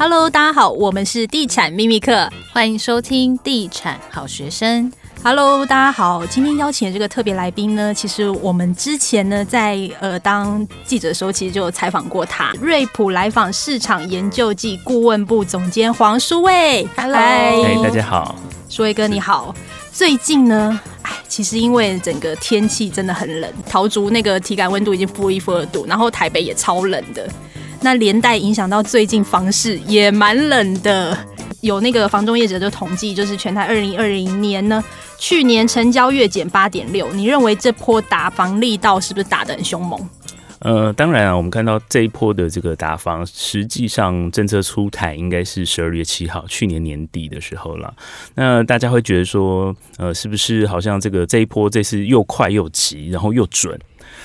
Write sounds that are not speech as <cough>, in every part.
Hello，大家好，我们是地产秘密客，欢迎收听地产好学生。Hello，大家好，今天邀请的这个特别来宾呢，其实我们之前呢在呃当记者的时候，其实就有采访过他，瑞普来访市场研究暨顾问部总监黄书卫。Hello，嗨，hey, 大家好，书卫哥你好。最近呢，哎，其实因为整个天气真的很冷，桃竹那个体感温度已经负一负二度，然后台北也超冷的。那连带影响到最近房市也蛮冷的，有那个房中业者就统计，就是全台二零二零年呢，去年成交月减八点六。你认为这波打房力道是不是打得很凶猛？呃，当然啊，我们看到这一波的这个打房，实际上政策出台应该是十二月七号，去年年底的时候了。那大家会觉得说，呃，是不是好像这个这一波这次又快又急，然后又准？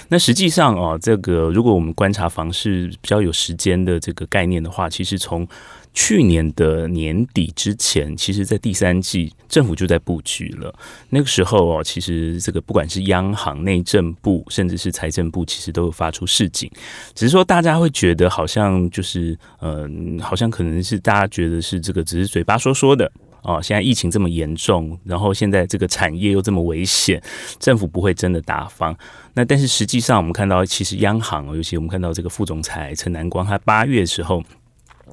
那实际上哦，这个如果我们观察房市比较有时间的这个概念的话，其实从去年的年底之前，其实在第三季政府就在布局了。那个时候哦，其实这个不管是央行、内政部，甚至是财政部，其实都有发出示警，只是说大家会觉得好像就是嗯、呃，好像可能是大家觉得是这个只是嘴巴说说的。哦，现在疫情这么严重，然后现在这个产业又这么危险，政府不会真的大方。那但是实际上，我们看到其实央行，尤其我们看到这个副总裁陈南光，他八月的时候，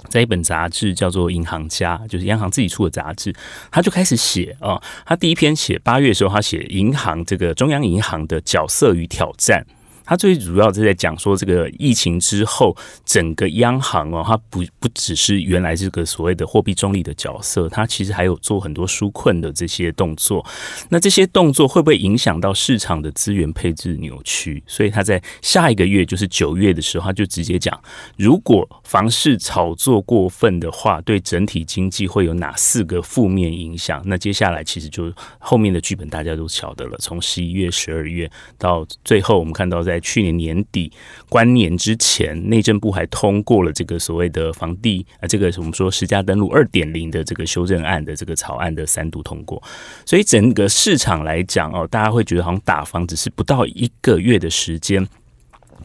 在一本杂志叫做《银行家》，就是央行自己出的杂志，他就开始写啊，他第一篇写八月的时候，他写银行这个中央银行的角色与挑战。他最主要是在讲说，这个疫情之后，整个央行哦，它不不只是原来这个所谓的货币中立的角色，它其实还有做很多纾困的这些动作。那这些动作会不会影响到市场的资源配置扭曲？所以他在下一个月，就是九月的时候，他就直接讲，如果房市炒作过分的话，对整体经济会有哪四个负面影响？那接下来其实就后面的剧本大家都晓得了，从十一月、十二月到最后，我们看到在去年年底关年之前，内政部还通过了这个所谓的房地啊，这个我们说实价登录二点零的这个修正案的这个草案的三读通过，所以整个市场来讲哦，大家会觉得好像打房只是不到一个月的时间，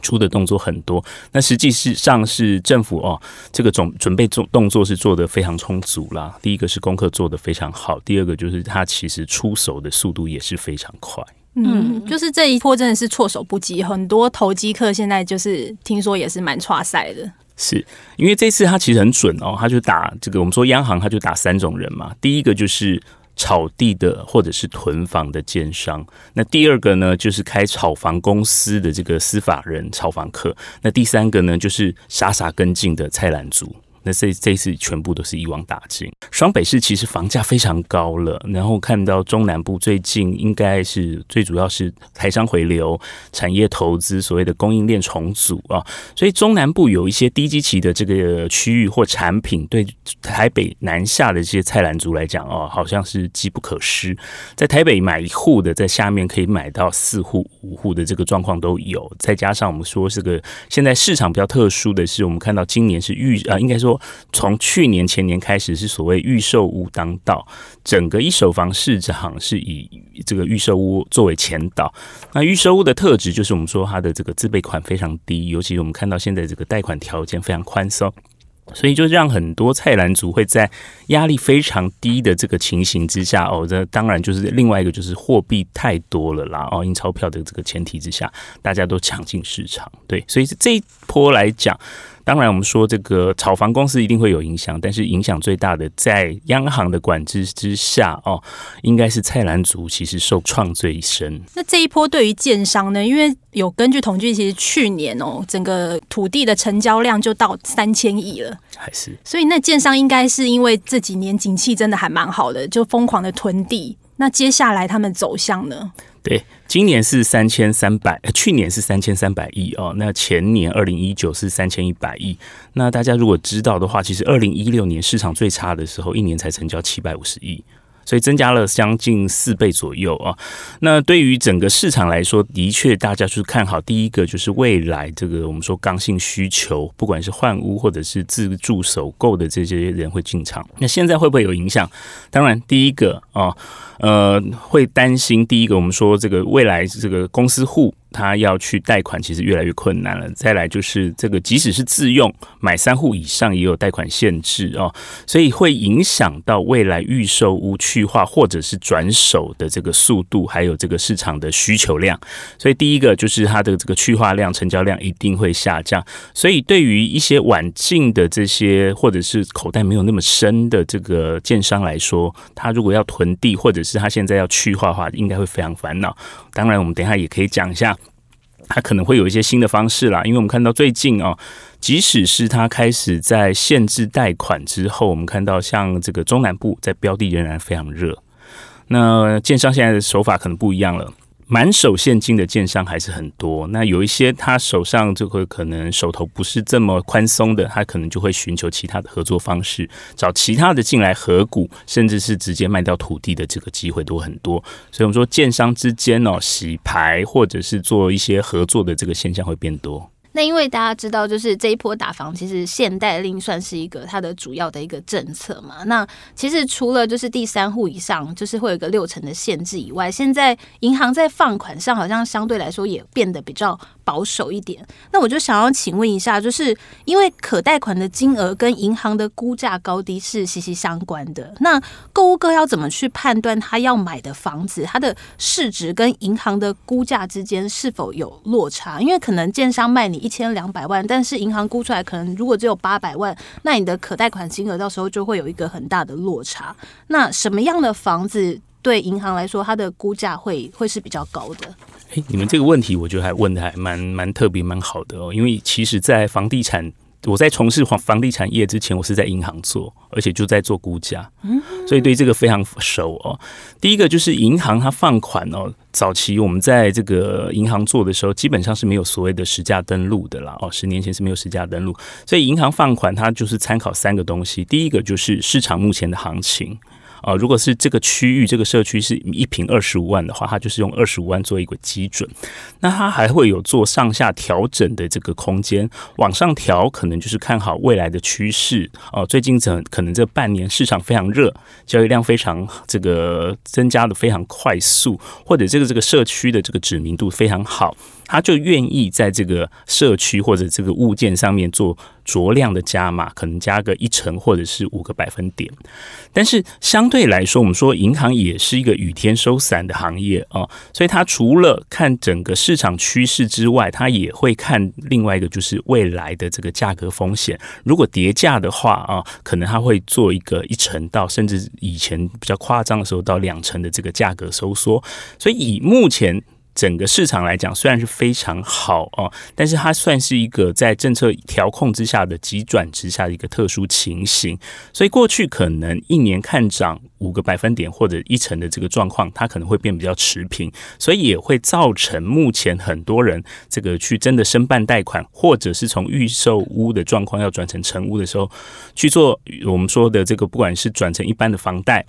出的动作很多，那实际上是政府哦，这个准准备做动作是做得非常充足啦。第一个是功课做得非常好，第二个就是它其实出手的速度也是非常快。嗯，就是这一波真的是措手不及，很多投机客现在就是听说也是蛮差赛的。是因为这次他其实很准哦，他就打这个我们说央行他就打三种人嘛，第一个就是炒地的或者是囤房的奸商，那第二个呢就是开炒房公司的这个司法人炒房客，那第三个呢就是傻傻跟进的菜篮族。那这这一次全部都是一网打尽。双北市其实房价非常高了，然后看到中南部最近应该是最主要是台商回流、产业投资、所谓的供应链重组啊，所以中南部有一些低基期的这个区域或产品，对台北南下的这些菜篮族来讲哦，好像是机不可失。在台北买一户的，在下面可以买到四户、五户的这个状况都有。再加上我们说这个现在市场比较特殊的是，我们看到今年是预啊，应该说。从去年前年开始是所谓预售屋当道，整个一手房市场是以这个预售屋作为前导。那预售屋的特质就是我们说它的这个自备款非常低，尤其我们看到现在这个贷款条件非常宽松。所以就让很多菜篮族会在压力非常低的这个情形之下，哦，这当然就是另外一个就是货币太多了啦，哦，印钞票的这个前提之下，大家都抢进市场，对，所以这一波来讲，当然我们说这个炒房公司一定会有影响，但是影响最大的在央行的管制之下，哦，应该是菜篮族其实受创最深。那这一波对于建商呢？因为有根据统计，其实去年哦，整个土地的成交量就到三千亿了。还是，所以那建商应该是因为这几年景气真的还蛮好的，就疯狂的囤地。那接下来他们走向呢？对，今年是三千三百，去年是三千三百亿哦。那前年二零一九是三千一百亿。那大家如果知道的话，其实二零一六年市场最差的时候，一年才成交七百五十亿。所以增加了将近四倍左右啊！那对于整个市场来说，的确大家就是看好第一个，就是未来这个我们说刚性需求，不管是换屋或者是自住首购的这些人会进场。那现在会不会有影响？当然，第一个啊，呃，会担心第一个，我们说这个未来这个公司户他要去贷款，其实越来越困难了。再来就是这个，即使是自用买三户以上，也有贷款限制哦，所以会影响到未来预售屋去化或者是转手的这个速度，还有这个市场的需求量。所以第一个就是它的这个去化量、成交量一定会下降。所以对于一些晚进的这些，或者是口袋没有那么深的这个建商来说，他如果要囤地，或者是他现在要去化的话，应该会非常烦恼。当然，我们等一下也可以讲一下。它可能会有一些新的方式啦，因为我们看到最近哦，即使是它开始在限制贷款之后，我们看到像这个中南部在标的仍然非常热。那建商现在的手法可能不一样了。满手现金的建商还是很多，那有一些他手上就会可能手头不是这么宽松的，他可能就会寻求其他的合作方式，找其他的进来合股，甚至是直接卖掉土地的这个机会都很多。所以我们说建商之间哦，洗牌或者是做一些合作的这个现象会变多。那因为大家知道，就是这一波打房，其实限贷令算是一个它的主要的一个政策嘛。那其实除了就是第三户以上，就是会有一个六成的限制以外，现在银行在放款上好像相对来说也变得比较保守一点。那我就想要请问一下，就是因为可贷款的金额跟银行的估价高低是息息相关的，那购物客要怎么去判断他要买的房子，它的市值跟银行的估价之间是否有落差？因为可能建商卖你。一千两百万，但是银行估出来可能如果只有八百万，那你的可贷款金额到时候就会有一个很大的落差。那什么样的房子对银行来说，它的估价会会是比较高的？诶，你们这个问题我觉得还问的还蛮蛮特别蛮好的哦，因为其实，在房地产。我在从事房房地产业之前，我是在银行做，而且就在做估价，所以对这个非常熟哦。第一个就是银行它放款哦，早期我们在这个银行做的时候，基本上是没有所谓的实价登录的啦哦，十年前是没有实价登录，所以银行放款它就是参考三个东西，第一个就是市场目前的行情。啊，如果是这个区域、这个社区是一平二十五万的话，它就是用二十五万做一个基准。那它还会有做上下调整的这个空间，往上调可能就是看好未来的趋势。哦，最近这可能这半年市场非常热，交易量非常这个增加的非常快速，或者这个这个社区的这个知名度非常好。他就愿意在这个社区或者这个物件上面做酌量的加码，可能加个一成或者是五个百分点。但是相对来说，我们说银行也是一个雨天收伞的行业哦，所以它除了看整个市场趋势之外，它也会看另外一个，就是未来的这个价格风险。如果跌价的话啊，可能它会做一个一成到甚至以前比较夸张的时候到两成的这个价格收缩。所以以目前。整个市场来讲，虽然是非常好哦，但是它算是一个在政策调控之下的急转直下的一个特殊情形。所以过去可能一年看涨五个百分点或者一成的这个状况，它可能会变比较持平，所以也会造成目前很多人这个去真的申办贷款，或者是从预售屋的状况要转成成屋的时候去做我们说的这个，不管是转成一般的房贷。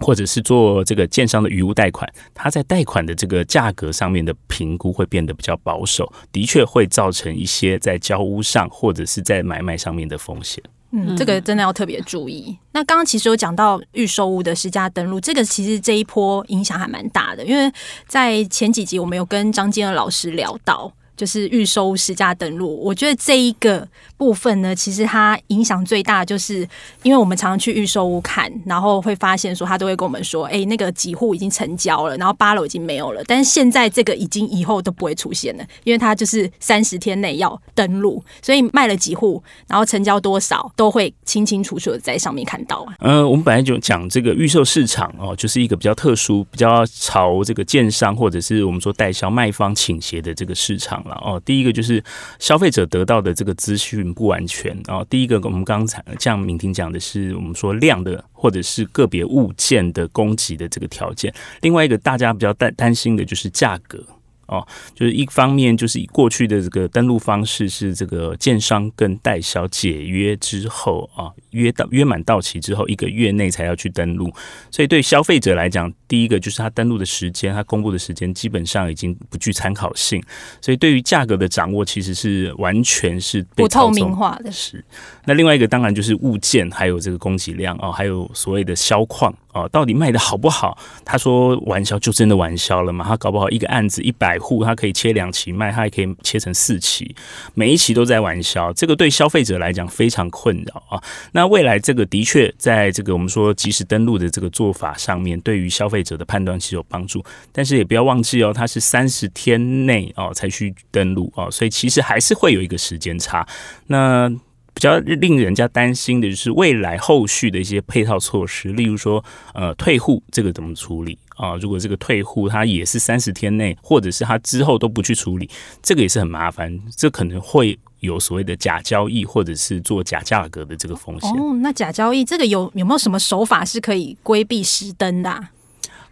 或者是做这个建商的余物贷款，它在贷款的这个价格上面的评估会变得比较保守，的确会造成一些在交屋上或者是在买卖上面的风险。嗯，这个真的要特别注意。那刚刚其实有讲到预售屋的实价登录，这个其实这一波影响还蛮大的，因为在前几集我们有跟张金二老师聊到。就是预售实价登录，我觉得这一个部分呢，其实它影响最大，就是因为我们常常去预售屋看，然后会发现说，他都会跟我们说，哎，那个几户已经成交了，然后八楼已经没有了，但是现在这个已经以后都不会出现了，因为它就是三十天内要登录，所以卖了几户，然后成交多少，都会清清楚楚的在上面看到。呃，我们本来就讲这个预售市场哦，就是一个比较特殊、比较朝这个建商或者是我们说代销卖方倾斜的这个市场了。哦，第一个就是消费者得到的这个资讯不完全哦。第一个，我们刚才像敏婷讲的是，我们说量的或者是个别物件的供给的这个条件。另外一个，大家比较担担心的就是价格哦，就是一方面就是以过去的这个登录方式是这个建商跟代销解约之后啊，约到约满到期之后一个月内才要去登录，所以对消费者来讲，第第一个就是它登录的时间，它公布的时间基本上已经不具参考性，所以对于价格的掌握其实是完全是被不透明化的。是。那另外一个当然就是物件，还有这个供给量哦，还有所谓的销况哦，到底卖的好不好？他说玩销就真的玩销了嘛？他搞不好一个案子一百户，他可以切两期卖，他还可以切成四期，每一期都在玩销，这个对消费者来讲非常困扰啊。那未来这个的确在这个我们说即时登录的这个做法上面，对于消费者的判断其实有帮助，但是也不要忘记哦，它是三十天内哦才去登录哦，所以其实还是会有一个时间差。那比较令人家担心的就是未来后续的一些配套措施，例如说，呃，退户这个怎么处理啊？如果这个退户他也是三十天内，或者是他之后都不去处理，这个也是很麻烦，这可能会有所谓的假交易，或者是做假价格的这个风险。哦，那假交易这个有有没有什么手法是可以规避实登的啊？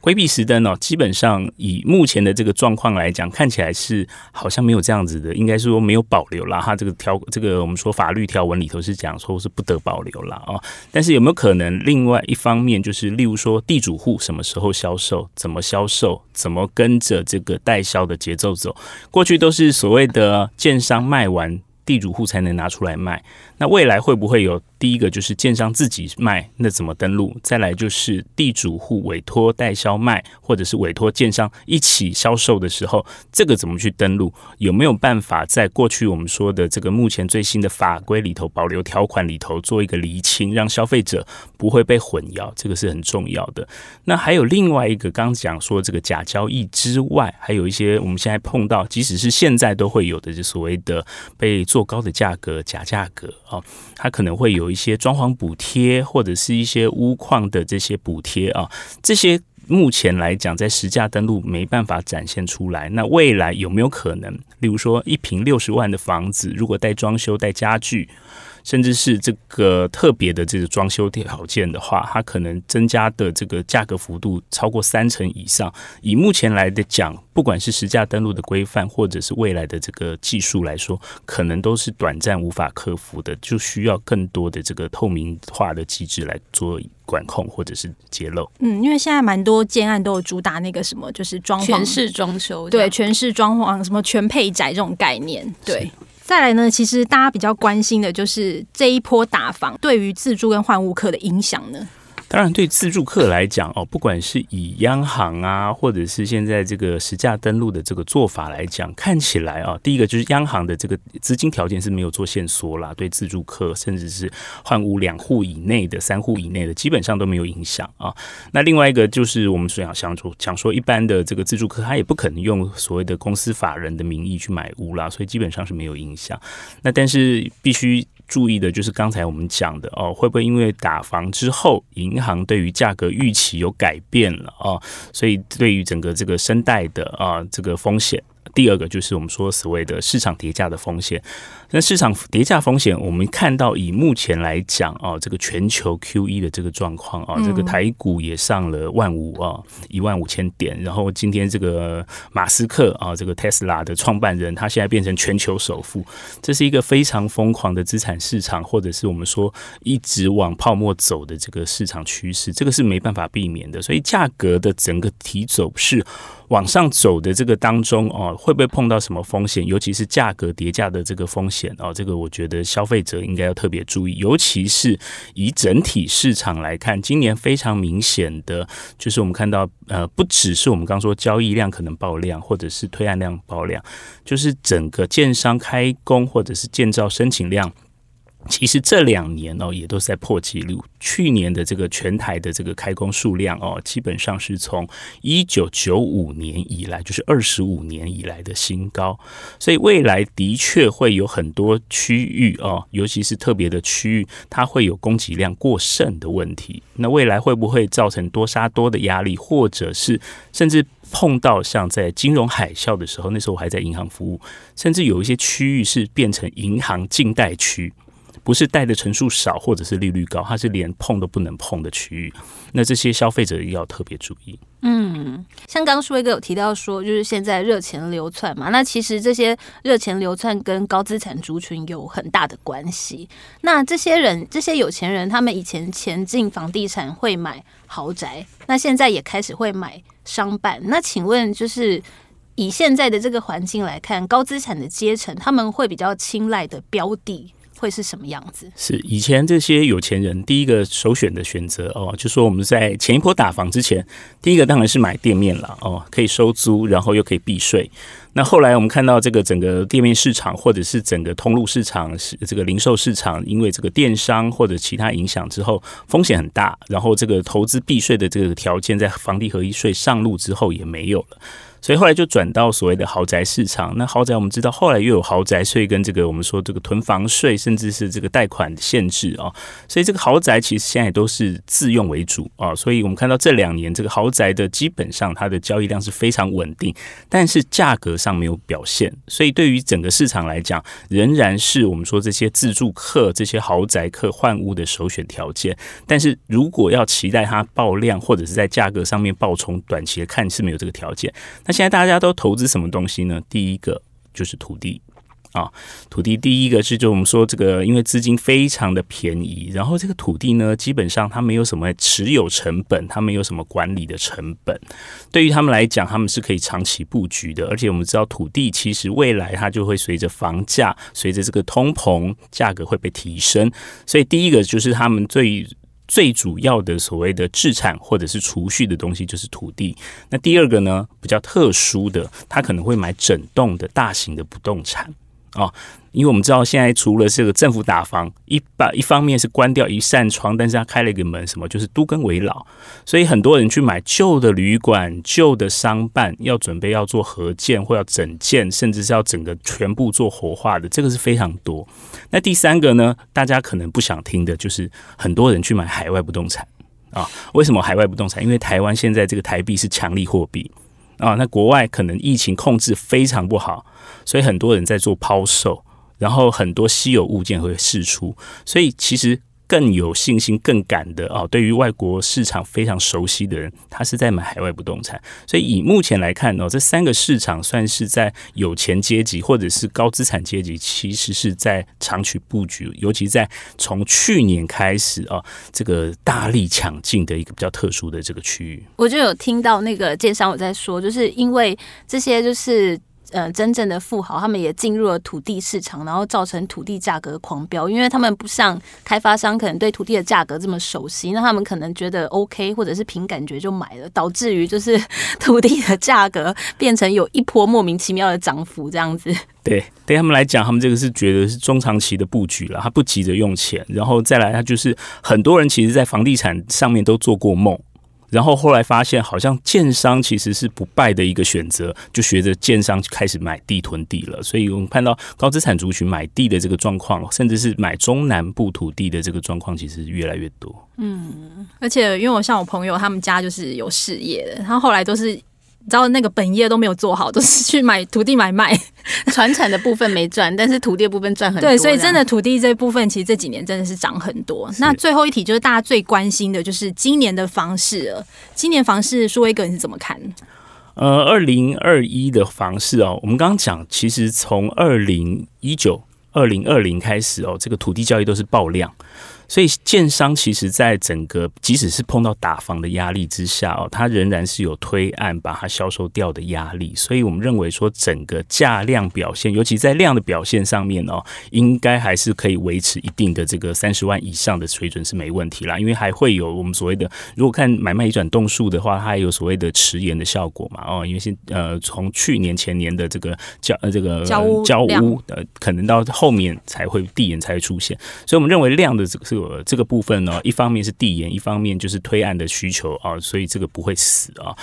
规避实登哦，基本上以目前的这个状况来讲，看起来是好像没有这样子的，应该是说没有保留啦。哈这个条这个我们说法律条文里头是讲说是不得保留啦。哦。但是有没有可能另外一方面就是，例如说地主户什么时候销售，怎么销售，怎么跟着这个代销的节奏走？过去都是所谓的建商卖完，地主户才能拿出来卖。那未来会不会有？第一个就是建商自己卖，那怎么登录？再来就是地主户委托代销卖，或者是委托建商一起销售的时候，这个怎么去登录？有没有办法在过去我们说的这个目前最新的法规里头保留条款里头做一个厘清，让消费者不会被混淆？这个是很重要的。那还有另外一个，刚讲说这个假交易之外，还有一些我们现在碰到，即使是现在都会有的，就所谓的被做高的价格、假价格哦，它可能会有。一些装潢补贴或者是一些屋况的这些补贴啊，这些目前来讲在实价登录没办法展现出来。那未来有没有可能？例如说一平六十万的房子，如果带装修、带家具，甚至是这个特别的这个装修条件的话，它可能增加的这个价格幅度超过三成以上。以目前来的讲，不管是实价登录的规范，或者是未来的这个技术来说，可能都是短暂无法克服的，就需要更多的这个透明化的机制来做管控或者是揭露。嗯，因为现在蛮多建案都有主打那个什么，就是装潢装修，对，全室装潢什么全配宅这种概念，对。再来呢，其实大家比较关心的就是这一波打房对于自住跟换物客的影响呢。当然，对自助客来讲哦，不管是以央行啊，或者是现在这个实价登录的这个做法来讲，看起来啊，第一个就是央行的这个资金条件是没有做限缩啦，对自助客甚至是换屋两户以内的、三户以内的，基本上都没有影响啊。那另外一个就是我们所想想说，讲说一般的这个自助客，他也不可能用所谓的公司法人的名义去买屋啦，所以基本上是没有影响。那但是必须。注意的就是刚才我们讲的哦，会不会因为打房之后，银行对于价格预期有改变了哦，所以对于整个这个声贷的啊这个风险。第二个就是我们说所谓的市场叠价的风险。那市场叠价风险，我们看到以目前来讲哦，这个全球 QE 的这个状况啊，这个台股也上了万五啊，一万五千点。然后今天这个马斯克啊，这个 Tesla 的创办人，他现在变成全球首富，这是一个非常疯狂的资产市场，或者是我们说一直往泡沫走的这个市场趋势，这个是没办法避免的。所以价格的整个提走是往上走的这个当中哦，会不会碰到什么风险？尤其是价格叠价的这个风险哦，这个我觉得消费者应该要特别注意。尤其是以整体市场来看，今年非常明显的就是我们看到呃，不只是我们刚说交易量可能爆量，或者是推案量爆量，就是整个建商开工或者是建造申请量。其实这两年哦，也都是在破纪录。去年的这个全台的这个开工数量哦，基本上是从一九九五年以来，就是二十五年以来的新高。所以未来的确会有很多区域哦，尤其是特别的区域，它会有供给量过剩的问题。那未来会不会造成多杀多的压力，或者是甚至碰到像在金融海啸的时候，那时候我还在银行服务，甚至有一些区域是变成银行禁贷区。不是贷的成数少或者是利率高，它是连碰都不能碰的区域。那这些消费者要特别注意。嗯，像刚刚威哥有提到说，就是现在热钱流窜嘛，那其实这些热钱流窜跟高资产族群有很大的关系。那这些人，这些有钱人，他们以前前进房地产会买豪宅，那现在也开始会买商办。那请问，就是以现在的这个环境来看，高资产的阶层他们会比较青睐的标的？会是什么样子？是以前这些有钱人第一个首选的选择哦，就说我们在前一波打房之前，第一个当然是买店面了哦，可以收租，然后又可以避税。那后来我们看到这个整个店面市场或者是整个通路市场是这个零售市场，因为这个电商或者其他影响之后，风险很大，然后这个投资避税的这个条件在房地合一税上路之后也没有了。所以后来就转到所谓的豪宅市场。那豪宅我们知道，后来又有豪宅税跟这个我们说这个囤房税，甚至是这个贷款限制啊。所以这个豪宅其实现在都是自用为主啊。所以我们看到这两年这个豪宅的基本上它的交易量是非常稳定，但是价格上没有表现。所以对于整个市场来讲，仍然是我们说这些自住客、这些豪宅客换屋的首选条件。但是如果要期待它爆量或者是在价格上面爆冲，短期的看是没有这个条件。现在大家都投资什么东西呢？第一个就是土地啊，土地第一个是就我们说这个，因为资金非常的便宜，然后这个土地呢，基本上它没有什么持有成本，它没有什么管理的成本，对于他们来讲，他们是可以长期布局的。而且我们知道，土地其实未来它就会随着房价，随着这个通膨，价格会被提升，所以第一个就是他们最。最主要的所谓的置产或者是储蓄的东西就是土地。那第二个呢，比较特殊的，他可能会买整栋的大型的不动产啊。因为我们知道，现在除了这个政府打房，一把一方面是关掉一扇窗，但是他开了一个门，什么就是都更危老，所以很多人去买旧的旅馆、旧的商办，要准备要做合建或要整建，甚至是要整个全部做活化的，这个是非常多。那第三个呢，大家可能不想听的就是很多人去买海外不动产啊。为什么海外不动产？因为台湾现在这个台币是强力货币啊，那国外可能疫情控制非常不好，所以很多人在做抛售。然后很多稀有物件会释出，所以其实更有信心、更敢的啊，对于外国市场非常熟悉的人，他是在买海外不动产。所以以目前来看呢，这三个市场算是在有钱阶级或者是高资产阶级，其实是在长期布局，尤其在从去年开始啊，这个大力抢进的一个比较特殊的这个区域。我就有听到那个建商有在说，就是因为这些就是。呃，真正的富豪他们也进入了土地市场，然后造成土地价格狂飙，因为他们不像开发商可能对土地的价格这么熟悉，那他们可能觉得 OK，或者是凭感觉就买了，导致于就是 <laughs> 土地的价格变成有一波莫名其妙的涨幅这样子。对，对他们来讲，他们这个是觉得是中长期的布局了，他不急着用钱，然后再来，他就是很多人其实在房地产上面都做过梦。然后后来发现，好像建商其实是不败的一个选择，就学着建商开始买地囤地了。所以我们看到高资产族群买地的这个状况，甚至是买中南部土地的这个状况，其实越来越多。嗯，而且因为我像我朋友，他们家就是有事业的，他后来都是。你知道那个本业都没有做好，都是去买土地买卖，<laughs> 传产的部分没赚，但是土地的部分赚很多。对，所以真的土地这部分其实这几年真的是涨很多。那最后一题就是大家最关心的，就是今年的房市了。今年房市，舒威哥你是怎么看？呃，二零二一的房市哦，我们刚刚讲，其实从二零一九、二零二零开始哦，这个土地交易都是爆量。所以，建商其实在整个，即使是碰到打房的压力之下哦，它仍然是有推案把它销售掉的压力。所以我们认为说，整个价量表现，尤其在量的表现上面哦，应该还是可以维持一定的这个三十万以上的水准是没问题啦。因为还会有我们所谓的，如果看买卖移转动数的话，它还有所谓的迟延的效果嘛哦，因为现呃从去年前年的这个交呃这个交屋交屋呃，可能到后面才会递延才会出现。所以我们认为量的这个是。呃，这个部分呢，一方面是递延，一方面就是推案的需求啊，所以这个不会死啊。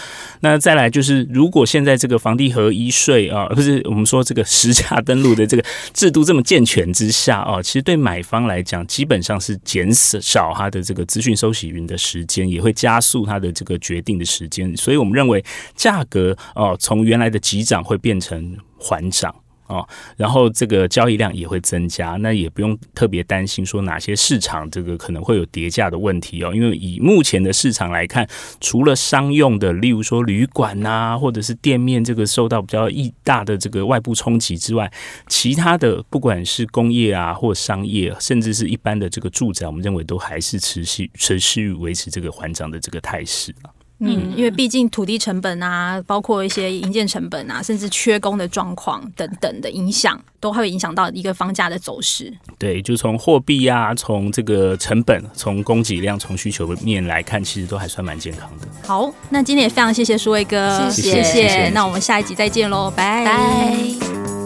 那再来就是，如果现在这个房地合一税啊，不是我们说这个实价登录的这个制度这么健全之下啊，其实对买方来讲，基本上是减少他的这个资讯收集云的时间，也会加速他的这个决定的时间。所以我们认为价格啊，从原来的急涨会变成缓涨。哦，然后这个交易量也会增加，那也不用特别担心说哪些市场这个可能会有跌价的问题哦，因为以目前的市场来看，除了商用的，例如说旅馆呐、或者是店面这个受到比较一大的这个外部冲击之外，其他的不管是工业啊或商业，甚至是一般的这个住宅，我们认为都还是持续持续维持这个缓涨的这个态势。嗯，因为毕竟土地成本啊，包括一些营建成本啊，甚至缺工的状况等等的影响，都会影响到一个房价的走势。对，就从货币啊，从这个成本，从供给量，从需求面来看，其实都还算蛮健康的。好，那今天也非常谢谢书威哥，谢谢，谢谢。那我们下一集再见喽，拜拜。